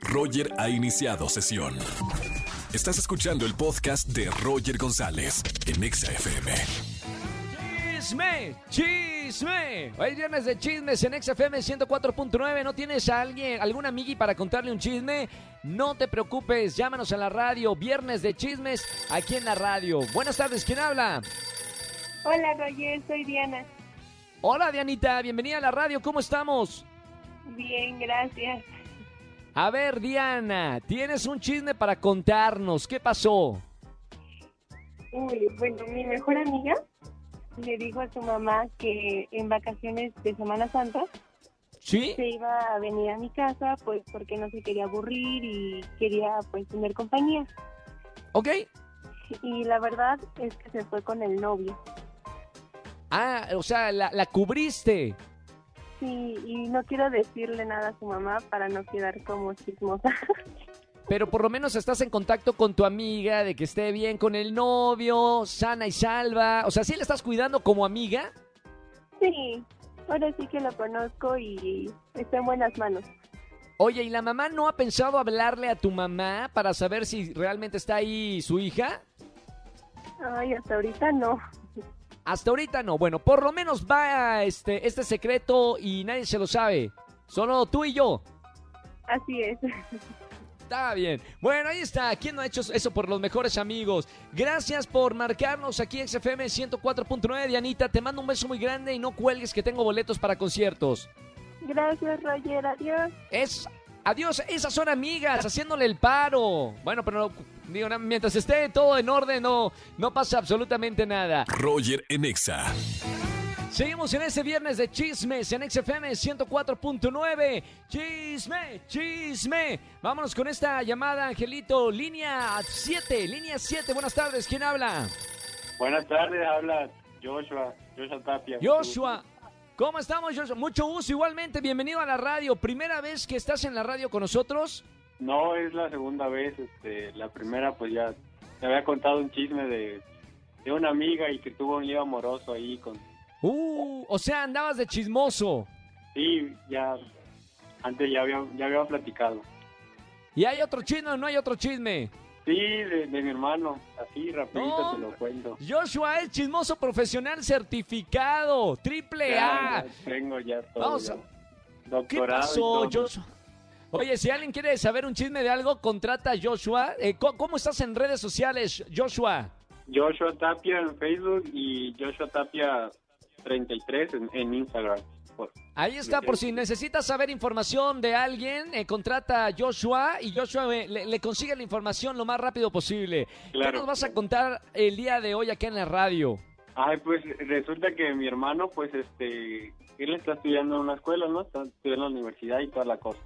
Roger ha iniciado sesión. Estás escuchando el podcast de Roger González en Exa FM. Chisme, chisme. Hoy es viernes de chismes en XFM 104.9. ¿No tienes a alguien, algún amigui para contarle un chisme? No te preocupes, llámanos a la radio. Viernes de chismes aquí en la radio. Buenas tardes, ¿quién habla? Hola Roger, soy Diana. Hola Dianita, bienvenida a la radio. ¿Cómo estamos? Bien, gracias. A ver, Diana, tienes un chisme para contarnos. ¿Qué pasó? Uy, bueno, mi mejor amiga le dijo a su mamá que en vacaciones de Semana Santa ¿Sí? se iba a venir a mi casa, pues porque no se quería aburrir y quería pues tener compañía. ¿Ok? Y la verdad es que se fue con el novio. Ah, o sea, la, la cubriste. Sí, y no quiero decirle nada a su mamá para no quedar como chismosa. Pero por lo menos estás en contacto con tu amiga de que esté bien con el novio, sana y salva. O sea, ¿sí le estás cuidando como amiga? sí, ahora sí que lo conozco y está en buenas manos. Oye, ¿y la mamá no ha pensado hablarle a tu mamá para saber si realmente está ahí su hija? Ay, hasta ahorita no. Hasta ahorita no. Bueno, por lo menos va este, este secreto y nadie se lo sabe. Solo tú y yo. Así es. Está bien. Bueno, ahí está. ¿Quién no ha hecho eso por los mejores amigos? Gracias por marcarnos aquí XFM 104.9. Dianita, te mando un beso muy grande y no cuelgues que tengo boletos para conciertos. Gracias, Roger. Adiós. Es. Adiós, esas son amigas, haciéndole el paro. Bueno, pero digo, mientras esté todo en orden, no, no pasa absolutamente nada. Roger en Exa. Seguimos en este viernes de chismes en XFM 104.9. Chisme, chisme. Vámonos con esta llamada, Angelito. Línea 7, línea 7. Buenas tardes, ¿quién habla? Buenas tardes, habla Joshua, Joshua Tapia. Joshua. ¿Cómo estamos, Joshua? Mucho gusto, igualmente. Bienvenido a la radio. ¿Primera vez que estás en la radio con nosotros? No, es la segunda vez, este, la primera pues ya te había contado un chisme de, de una amiga y que tuvo un lío amoroso ahí con... Uh, o sea, andabas de chismoso. Sí, ya, antes ya había, ya había platicado. ¿Y hay otro chisme o no hay otro chisme? Sí, de, de mi hermano, así rapidito No, te lo cuento. Joshua es chismoso profesional certificado. Triple A. Ya, tengo ya todo. Vamos ya. a- ¿Qué Doctorado y pasó. Joshua? Oye, si alguien quiere saber un chisme de algo, contrata a Joshua. Eh, ¿cómo, estás en redes sociales, Joshua? Joshua Tapia en Facebook y Joshua Tapia 33 en, en Instagram. Ahí está, por si necesitas saber información de alguien, eh, contrata a Joshua y Joshua eh, le, le consigue la información lo más rápido posible. ¿Qué Claro. nos vas a contar el día de hoy acá en la radio? Ay, pues resulta que mi hermano, pues este, él está estudiando en una escuela, ¿no? Está estudiando en la universidad y toda la cosa.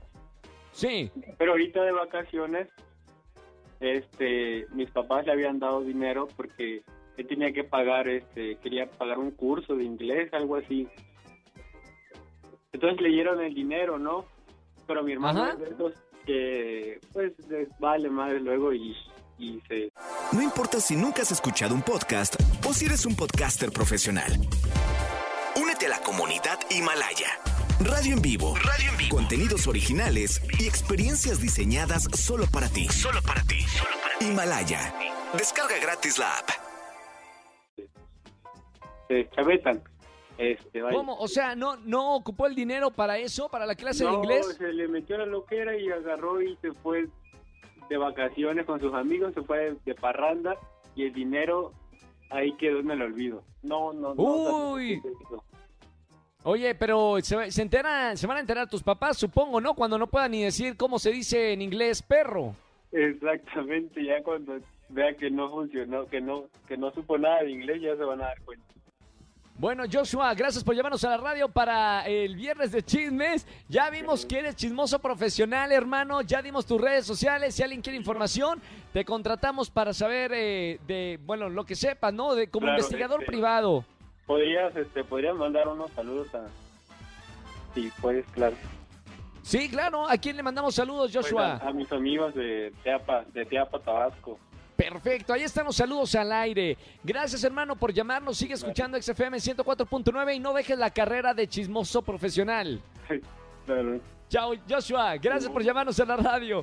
Sí. Pero ahorita de vacaciones, este, mis papás le habían dado dinero porque él tenía que pagar, este, quería pagar un curso de inglés, algo así. Entonces le dieron el dinero, ¿no? Pero mi hermano es de esos que, pues, les vale madre luego y, y se No importa si nunca has escuchado un podcast o si eres un podcaster profesional. Únete a la comunidad Himalaya. Radio en vivo. Radio en vivo. Contenidos originales y experiencias diseñadas solo para ti. Solo para ti. Himalaya. Descarga gratis la app. se chavetan. Este, vaya. ¿Cómo? O sea, ¿no, ¿no ocupó el dinero para eso, para la clase de No, inglés? se le metió la loquera y agarró y se fue de vacaciones con sus amigos, se fue de parranda y el dinero ahí quedó en el olvido. No, no, no. Uy. Oye, pero se, se enteran, se van a enterar tus papás, supongo, ¿no? Cuando no puedan ni decir cómo se dice en inglés perro. Exactamente, ya cuando vea que no funcionó, que no, que no supo nada de inglés, ya se van a dar cuenta. Bueno, Joshua, gracias por llevarnos a la radio para el viernes de chismes. Ya vimos que eres chismoso profesional, hermano. Ya dimos tus redes sociales. Si alguien quiere información, te contratamos para saber eh, de, bueno, lo que sepas, ¿no? De, como Claro, investigador este- privado. Podrías, este, podrías mandar unos saludos a... Sí, puedes, claro. Sí, claro. ¿A quién le mandamos saludos, Pues, Joshua? a, a mis amigos de Teapa, de Teapa, Tabasco. Perfecto, ahí están los saludos al aire. Gracias, hermano, por llamarnos. Sigue escuchando XFM 104.9 y no dejes la carrera de chismoso profesional. Chao, Joshua. Gracias por llamarnos a la radio.